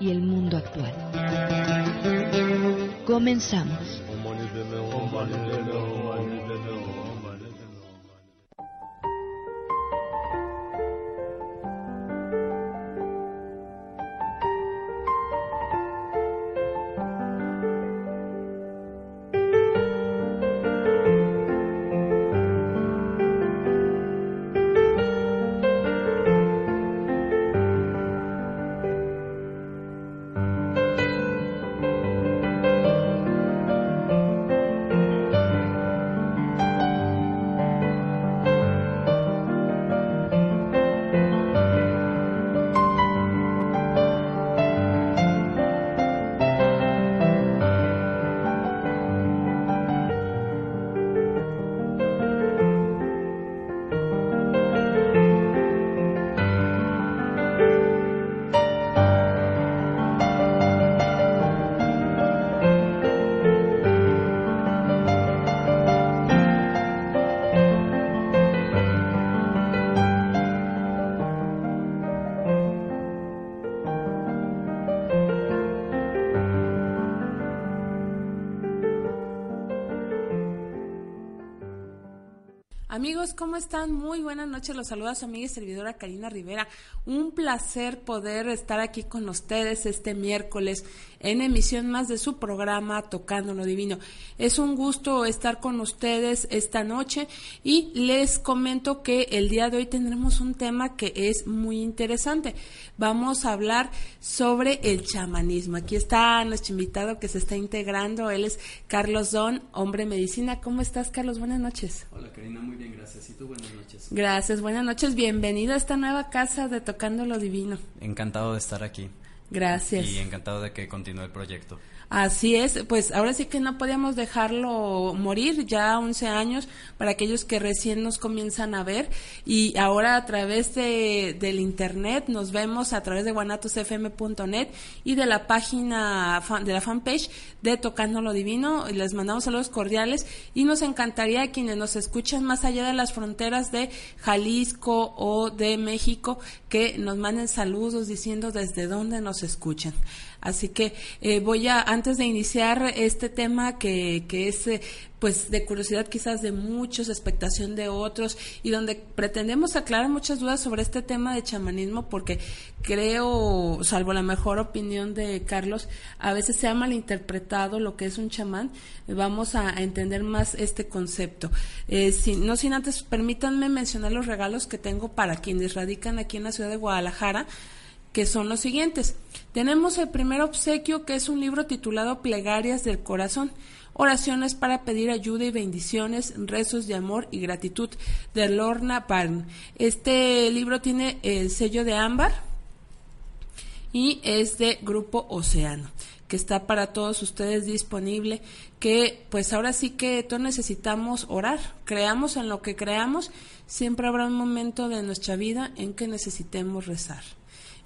y el mundo actual. Comenzamos. Amigos, ¿cómo están? Muy buenas noches. Los saluda su amiga y servidora Karina Rivera. Un placer poder estar aquí con ustedes este miércoles en emisión más de su programa Tocando lo Divino. Es un gusto estar con ustedes esta noche y les comento que el día de hoy tendremos un tema que es muy interesante. Vamos a hablar sobre el chamanismo. Aquí está nuestro invitado que se está integrando. Él es Carlos Don, hombre medicina. ¿Cómo estás, Carlos? Buenas noches. Hola, Karina. Muy bien, gracias. ¿Y tú? Buenas noches. Gracias, buenas noches. Bienvenido a esta nueva casa de Tocando lo Divino. Encantado de estar aquí. Gracias. Y encantado de que continúe el proyecto. Así es, pues ahora sí que no podíamos dejarlo morir, ya 11 años para aquellos que recién nos comienzan a ver y ahora a través de, del internet nos vemos a través de guanatosfm.net y de la página de la fanpage de Tocando lo Divino, les mandamos saludos cordiales y nos encantaría quienes nos escuchan más allá de las fronteras de Jalisco o de México que nos manden saludos diciendo desde dónde nos escuchan. Así que eh, voy a, antes de iniciar este tema que, que es eh, pues de curiosidad quizás de muchos, expectación de otros y donde pretendemos aclarar muchas dudas sobre este tema de chamanismo porque creo, salvo la mejor opinión de Carlos, a veces se ha malinterpretado lo que es un chamán. Vamos a, entender más este concepto. Eh, no sin antes, permítanme mencionar los regalos que tengo para quienes radican aquí en la ciudad de Guadalajara que son los siguientes. Tenemos el primer obsequio, que es un libro titulado Plegarias del Corazón, oraciones para pedir ayuda y bendiciones, rezos de amor y gratitud, de Lorna Parn. Este libro tiene el sello de ámbar y es de Grupo Océano que está para todos ustedes disponible, que pues ahora sí que todos necesitamos orar, creamos en lo que creamos, siempre habrá un momento de nuestra vida en que necesitemos rezar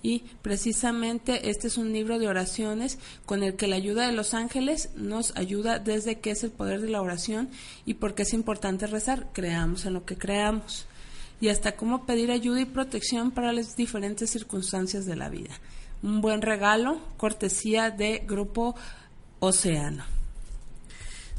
y precisamente este es un libro de oraciones con el que la ayuda de los ángeles nos ayuda desde qué es el poder de la oración y por qué es importante rezar, creamos en lo que creamos y hasta cómo pedir ayuda y protección para las diferentes circunstancias de la vida. Un buen regalo, cortesía de Grupo Océano.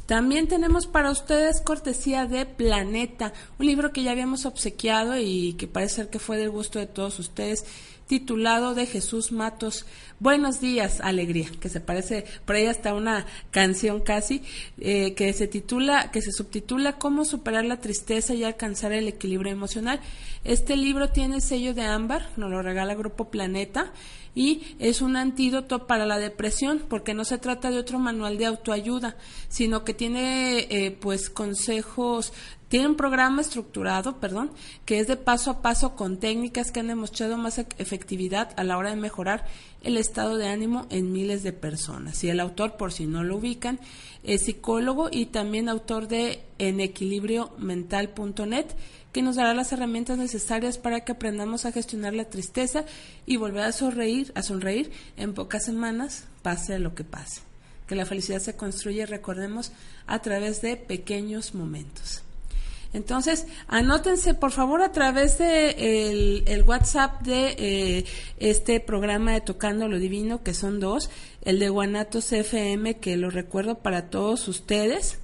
También tenemos para ustedes cortesía de Planeta, un libro que ya habíamos obsequiado y que parece ser que fue del gusto de todos ustedes titulado de Jesús Matos, Buenos días, alegría, que se parece por ahí hasta una canción casi, eh, que se titula, que se subtitula Cómo superar la tristeza y alcanzar el equilibrio emocional. Este libro tiene sello de ámbar, nos lo regala Grupo Planeta y es un antídoto para la depresión porque no se trata de otro manual de autoayuda, sino que tiene eh, pues consejos tiene un programa estructurado, perdón, que es de paso a paso con técnicas que han demostrado más efectividad a la hora de mejorar el estado de ánimo en miles de personas. Y el autor, por si no lo ubican, es psicólogo y también autor de enequilibriomental.net, que nos dará las herramientas necesarias para que aprendamos a gestionar la tristeza y volver a sonreír, a sonreír en pocas semanas, pase lo que pase. Que la felicidad se construye, recordemos, a través de pequeños momentos. Entonces, anótense por favor a través de el, WhatsApp de eh, este programa de Tocando lo Divino, que son dos, el de Guanatos FM, que lo recuerdo para todos ustedes,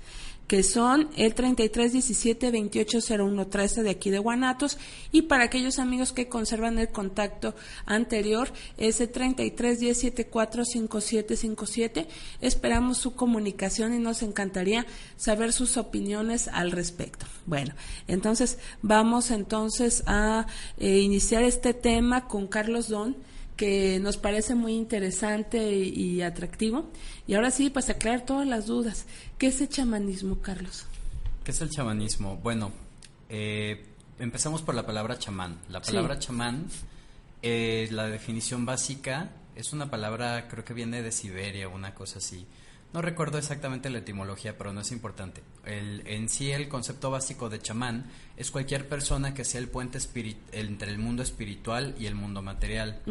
que son el 33 17 28 01 13 de aquí de Guanatos. Y para aquellos amigos que conservan el contacto anterior ese 33 10 74 57 57 esperamos su comunicación y nos encantaría saber sus opiniones al respecto. Bueno entonces vamos entonces a eh, iniciar este tema con Carlos Don que nos parece muy interesante y, atractivo. Y ahora sí, pues aclarar todas las dudas. ¿Qué es el chamanismo, Carlos? ¿Qué es el chamanismo? Bueno, eh, empezamos por la palabra chamán. La palabra chamán, eh, la definición básica, es una palabra, creo que viene de Siberia, una cosa así. No recuerdo exactamente la etimología, pero no es importante. El, en sí, el concepto básico de chamán es cualquier persona que sea el puente entre el mundo espiritual y el mundo material.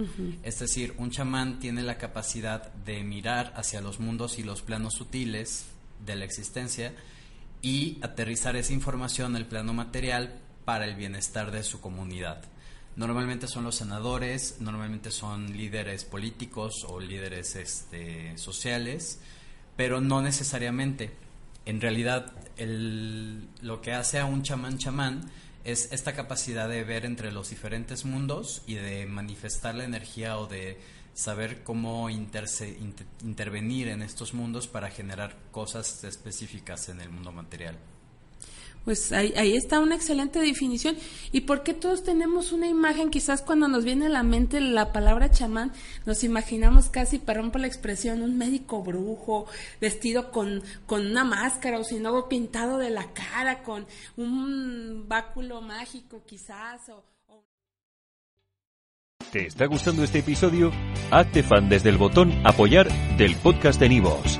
Es decir, un chamán tiene la capacidad de mirar hacia los mundos y los planos sutiles de la existencia y aterrizar esa información en el plano material para el bienestar de su comunidad. Normalmente son los senadores, normalmente son líderes políticos o líderes este, sociales pero no necesariamente. En realidad, el, lo que hace a un chamán chamán es esta capacidad de ver entre los diferentes mundos y de manifestar la energía o de saber cómo intervenir en estos mundos para generar cosas específicas en el mundo material. Pues ahí, está una excelente definición. ¿Y por qué todos tenemos una imagen? Quizás cuando nos viene a la mente la palabra chamán, nos imaginamos casi, perdón por la expresión, un médico brujo, vestido con, con una máscara o si no, pintado de la cara, con un báculo mágico quizás. O, ¿Te está gustando este episodio? Hazte fan desde el botón apoyar del podcast de Nivos.